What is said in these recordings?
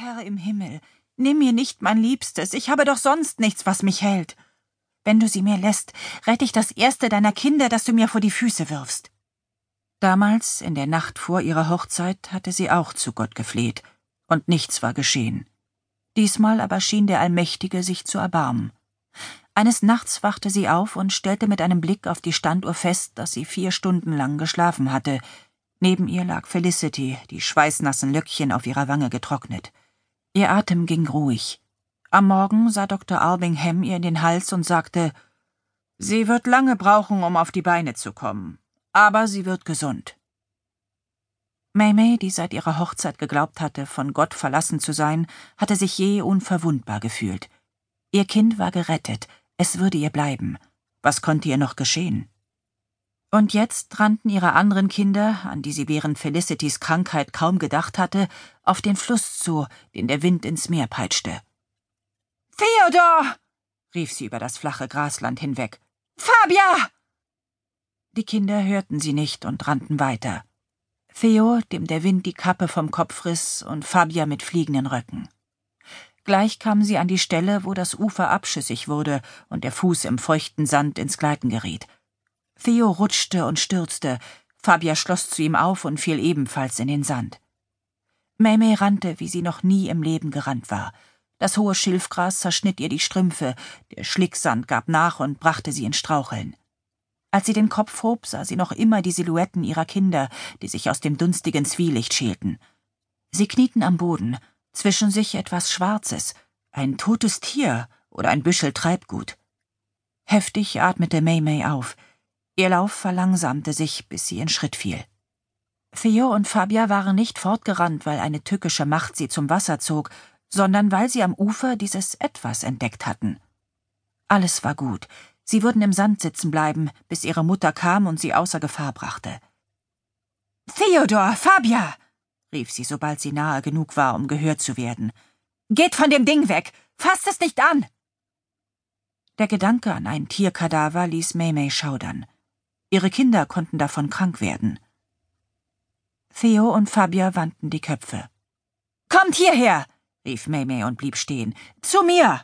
Herr im Himmel, nimm mir nicht mein Liebstes, ich habe doch sonst nichts, was mich hält. Wenn du sie mir lässt, rette ich das erste deiner Kinder, das du mir vor die Füße wirfst. Damals, in der Nacht vor ihrer Hochzeit, hatte sie auch zu Gott gefleht, und nichts war geschehen. Diesmal aber schien der Allmächtige sich zu erbarmen. Eines Nachts wachte sie auf und stellte mit einem Blick auf die Standuhr fest, dass sie vier Stunden lang geschlafen hatte. Neben ihr lag Felicity, die schweißnassen Löckchen auf ihrer Wange getrocknet. Ihr Atem ging ruhig. Am Morgen sah Dr. Albingham ihr in den Hals und sagte Sie wird lange brauchen, um auf die Beine zu kommen, aber sie wird gesund. Maymay, die seit ihrer Hochzeit geglaubt hatte, von Gott verlassen zu sein, hatte sich je unverwundbar gefühlt. Ihr Kind war gerettet, es würde ihr bleiben. Was konnte ihr noch geschehen? Und jetzt rannten ihre anderen Kinder, an die sie während Felicitys Krankheit kaum gedacht hatte, auf den Fluss zu, den der Wind ins Meer peitschte. Theodor! rief sie über das flache Grasland hinweg. Fabia! Die Kinder hörten sie nicht und rannten weiter. Theo, dem der Wind die Kappe vom Kopf riss, und Fabia mit fliegenden Röcken. Gleich kamen sie an die Stelle, wo das Ufer abschüssig wurde und der Fuß im feuchten Sand ins Gleiten geriet. Theo rutschte und stürzte, Fabia schloss zu ihm auf und fiel ebenfalls in den Sand. Maymay rannte, wie sie noch nie im Leben gerannt war. Das hohe Schilfgras zerschnitt ihr die Strümpfe, der Schlicksand gab nach und brachte sie in Straucheln. Als sie den Kopf hob, sah sie noch immer die Silhouetten ihrer Kinder, die sich aus dem dunstigen Zwielicht schälten. Sie knieten am Boden, zwischen sich etwas Schwarzes, ein totes Tier oder ein Büschel Treibgut. Heftig atmete Maymay auf. Ihr Lauf verlangsamte sich, bis sie in Schritt fiel. Theo und Fabia waren nicht fortgerannt, weil eine tückische Macht sie zum Wasser zog, sondern weil sie am Ufer dieses Etwas entdeckt hatten. Alles war gut, Sie würden im Sand sitzen bleiben, bis ihre Mutter kam und sie außer Gefahr brachte. Theodor, Fabia! rief sie, sobald sie nahe genug war, um gehört zu werden. Geht von dem Ding weg! Fasst es nicht an! Der Gedanke an ein Tierkadaver ließ Maymay schaudern. Ihre Kinder konnten davon krank werden. Theo und Fabia wandten die Köpfe. Kommt hierher! rief Maymay und blieb stehen. Zu mir!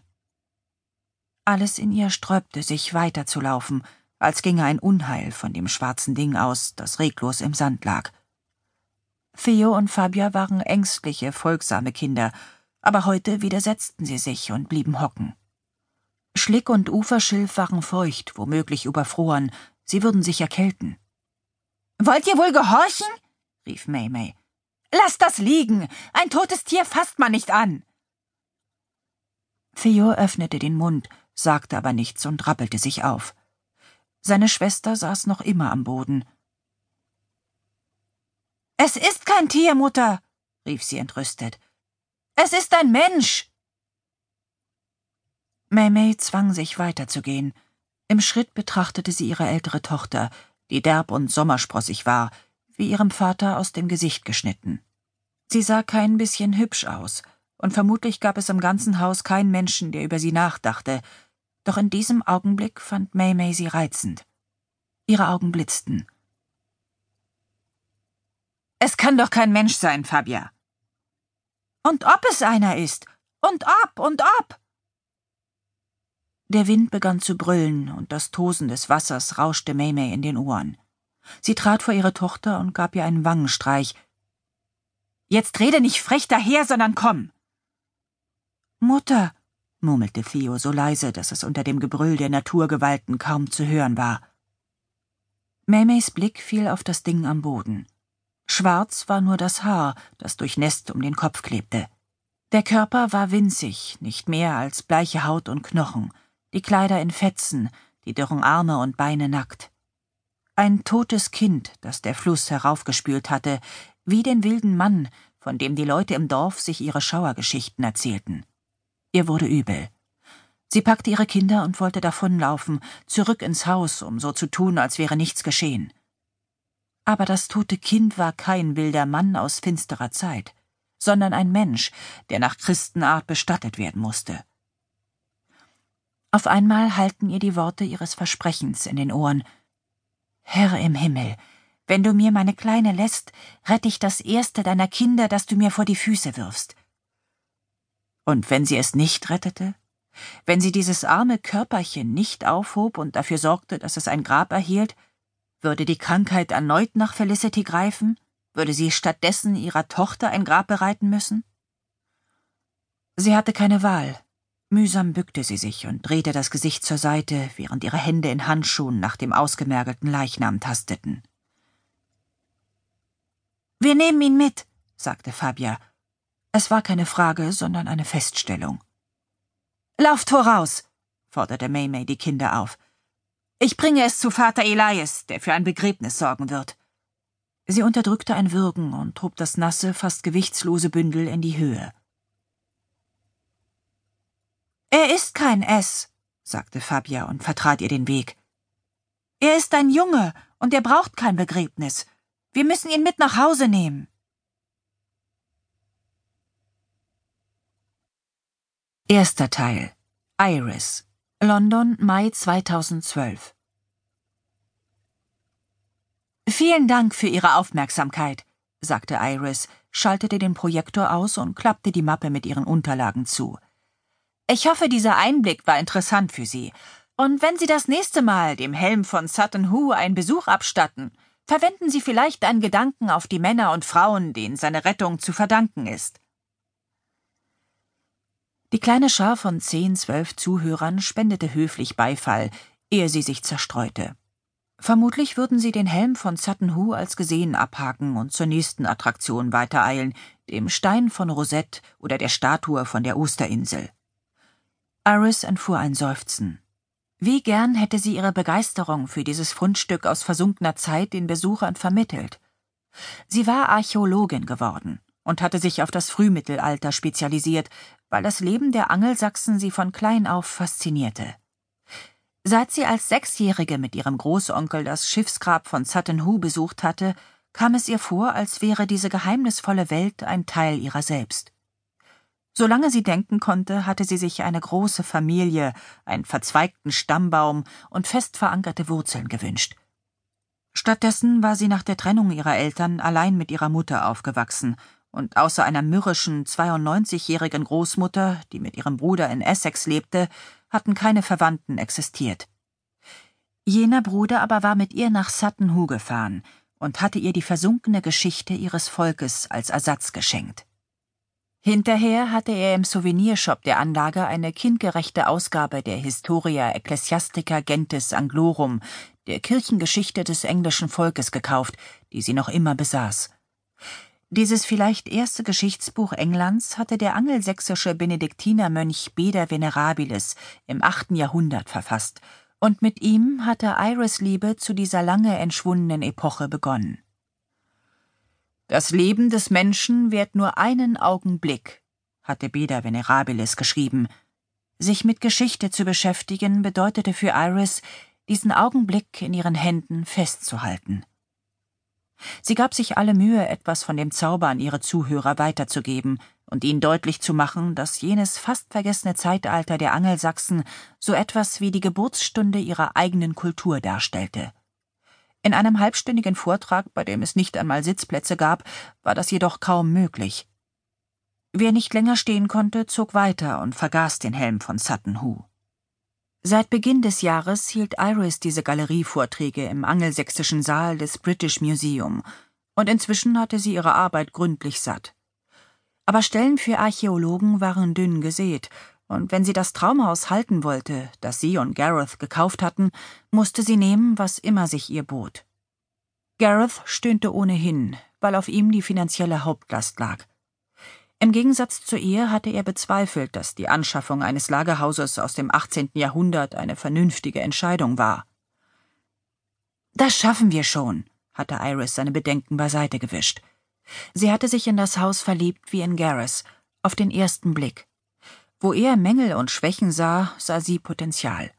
Alles in ihr sträubte sich, weiterzulaufen, als ginge ein Unheil von dem schwarzen Ding aus, das reglos im Sand lag. Theo und Fabia waren ängstliche, folgsame Kinder, aber heute widersetzten sie sich und blieben hocken. Schlick und Uferschilf waren feucht, womöglich überfroren, sie würden sich erkälten. Wollt ihr wohl gehorchen? rief Maymay. Lasst das liegen! Ein totes Tier fasst man nicht an! Theo öffnete den Mund, sagte aber nichts und rappelte sich auf. Seine Schwester saß noch immer am Boden. Es ist kein Tier, Mutter, rief sie entrüstet. Es ist ein Mensch. Maymay zwang sich weiterzugehen. Im Schritt betrachtete sie ihre ältere Tochter, die derb und sommersprossig war, wie ihrem Vater aus dem Gesicht geschnitten. Sie sah kein bisschen hübsch aus, und vermutlich gab es im ganzen Haus keinen Menschen, der über sie nachdachte, doch in diesem Augenblick fand Maymay sie reizend. Ihre Augen blitzten. Es kann doch kein Mensch sein, Fabia. Und ob es einer ist. Und ob und ob. Der Wind begann zu brüllen, und das Tosen des Wassers rauschte Maymay in den Ohren. Sie trat vor ihre Tochter und gab ihr einen Wangenstreich. Jetzt rede nicht frech daher, sondern komm. Mutter, murmelte Theo so leise, dass es unter dem Gebrüll der Naturgewalten kaum zu hören war. Maymays Blick fiel auf das Ding am Boden. Schwarz war nur das Haar, das durchnässt um den Kopf klebte. Der Körper war winzig, nicht mehr als bleiche Haut und Knochen, die Kleider in Fetzen, die dürren Arme und Beine nackt. Ein totes Kind, das der Fluss heraufgespült hatte, wie den wilden Mann, von dem die Leute im Dorf sich ihre Schauergeschichten erzählten. Ihr wurde übel. Sie packte ihre Kinder und wollte davonlaufen, zurück ins Haus, um so zu tun, als wäre nichts geschehen. Aber das tote Kind war kein wilder Mann aus finsterer Zeit, sondern ein Mensch, der nach Christenart bestattet werden musste. Auf einmal hallten ihr die Worte ihres Versprechens in den Ohren. Herr im Himmel, wenn du mir meine Kleine lässt, rette ich das erste deiner Kinder, das du mir vor die Füße wirfst. Und wenn sie es nicht rettete? Wenn sie dieses arme Körperchen nicht aufhob und dafür sorgte, dass es ein Grab erhielt, würde die Krankheit erneut nach Felicity greifen? Würde sie stattdessen ihrer Tochter ein Grab bereiten müssen? Sie hatte keine Wahl. Mühsam bückte sie sich und drehte das Gesicht zur Seite, während ihre Hände in Handschuhen nach dem ausgemergelten Leichnam tasteten. Wir nehmen ihn mit, sagte Fabia. Es war keine Frage, sondern eine Feststellung. Lauft voraus, forderte Maymay die Kinder auf. Ich bringe es zu Vater Elias, der für ein Begräbnis sorgen wird. Sie unterdrückte ein Würgen und hob das nasse, fast gewichtslose Bündel in die Höhe. Er ist kein S, sagte Fabia und vertrat ihr den Weg. Er ist ein Junge und er braucht kein Begräbnis. Wir müssen ihn mit nach Hause nehmen. Erster Teil Iris London, Mai 2012 Vielen Dank für Ihre Aufmerksamkeit, sagte Iris, schaltete den Projektor aus und klappte die Mappe mit ihren Unterlagen zu. Ich hoffe, dieser Einblick war interessant für Sie. Und wenn Sie das nächste Mal dem Helm von Sutton Hoo einen Besuch abstatten, verwenden Sie vielleicht einen Gedanken auf die Männer und Frauen, denen seine Rettung zu verdanken ist. Die kleine Schar von zehn, zwölf Zuhörern spendete höflich Beifall, ehe sie sich zerstreute. Vermutlich würden sie den Helm von Sutton Hoo als gesehen abhaken und zur nächsten Attraktion weitereilen, dem Stein von Rosette oder der Statue von der Osterinsel. Iris entfuhr ein Seufzen. Wie gern hätte sie ihre Begeisterung für dieses Fundstück aus versunkener Zeit den Besuchern vermittelt. Sie war Archäologin geworden und hatte sich auf das Frühmittelalter spezialisiert, weil das Leben der Angelsachsen sie von klein auf faszinierte. Seit sie als Sechsjährige mit ihrem Großonkel das Schiffsgrab von Sutton Hoo besucht hatte, kam es ihr vor, als wäre diese geheimnisvolle Welt ein Teil ihrer selbst. Solange sie denken konnte, hatte sie sich eine große Familie, einen verzweigten Stammbaum und fest verankerte Wurzeln gewünscht. Stattdessen war sie nach der Trennung ihrer Eltern allein mit ihrer Mutter aufgewachsen, und außer einer mürrischen 92-jährigen Großmutter, die mit ihrem Bruder in Essex lebte, hatten keine Verwandten existiert. Jener Bruder aber war mit ihr nach Sutton Hoo gefahren und hatte ihr die versunkene Geschichte ihres Volkes als Ersatz geschenkt. Hinterher hatte er im Souvenirshop der Anlage eine kindgerechte Ausgabe der Historia Ecclesiastica Gentis Anglorum, der Kirchengeschichte des englischen Volkes gekauft, die sie noch immer besaß. Dieses vielleicht erste Geschichtsbuch Englands hatte der angelsächsische Benediktinermönch Beda Venerabilis im achten Jahrhundert verfasst, und mit ihm hatte Iris Liebe zu dieser lange entschwundenen Epoche begonnen. Das Leben des Menschen währt nur einen Augenblick, hatte Beda Venerabilis geschrieben. Sich mit Geschichte zu beschäftigen bedeutete für Iris, diesen Augenblick in ihren Händen festzuhalten. Sie gab sich alle Mühe, etwas von dem Zauber an ihre Zuhörer weiterzugeben und ihnen deutlich zu machen, dass jenes fast vergessene Zeitalter der Angelsachsen so etwas wie die Geburtsstunde ihrer eigenen Kultur darstellte. In einem halbstündigen Vortrag, bei dem es nicht einmal Sitzplätze gab, war das jedoch kaum möglich. Wer nicht länger stehen konnte, zog weiter und vergaß den Helm von Sutton Hoo. Seit Beginn des Jahres hielt Iris diese Galerievorträge im angelsächsischen Saal des British Museum, und inzwischen hatte sie ihre Arbeit gründlich satt. Aber Stellen für Archäologen waren dünn gesät, und wenn sie das Traumhaus halten wollte, das sie und Gareth gekauft hatten, musste sie nehmen, was immer sich ihr bot. Gareth stöhnte ohnehin, weil auf ihm die finanzielle Hauptlast lag. Im Gegensatz zu ihr hatte er bezweifelt, dass die Anschaffung eines Lagerhauses aus dem 18. Jahrhundert eine vernünftige Entscheidung war. Das schaffen wir schon, hatte Iris seine Bedenken beiseite gewischt. Sie hatte sich in das Haus verliebt wie in Gareth, auf den ersten Blick. Wo er Mängel und Schwächen sah, sah sie Potenzial.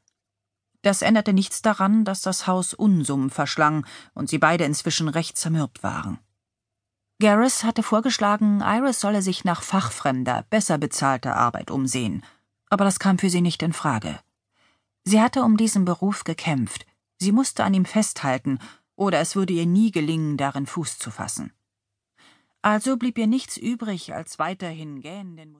Das änderte nichts daran, dass das Haus Unsummen verschlang und sie beide inzwischen recht zermürbt waren. Gareth hatte vorgeschlagen, Iris solle sich nach fachfremder, besser bezahlter Arbeit umsehen, aber das kam für sie nicht in Frage. Sie hatte um diesen Beruf gekämpft, sie musste an ihm festhalten, oder es würde ihr nie gelingen, darin Fuß zu fassen. Also blieb ihr nichts übrig, als weiterhin gähnenden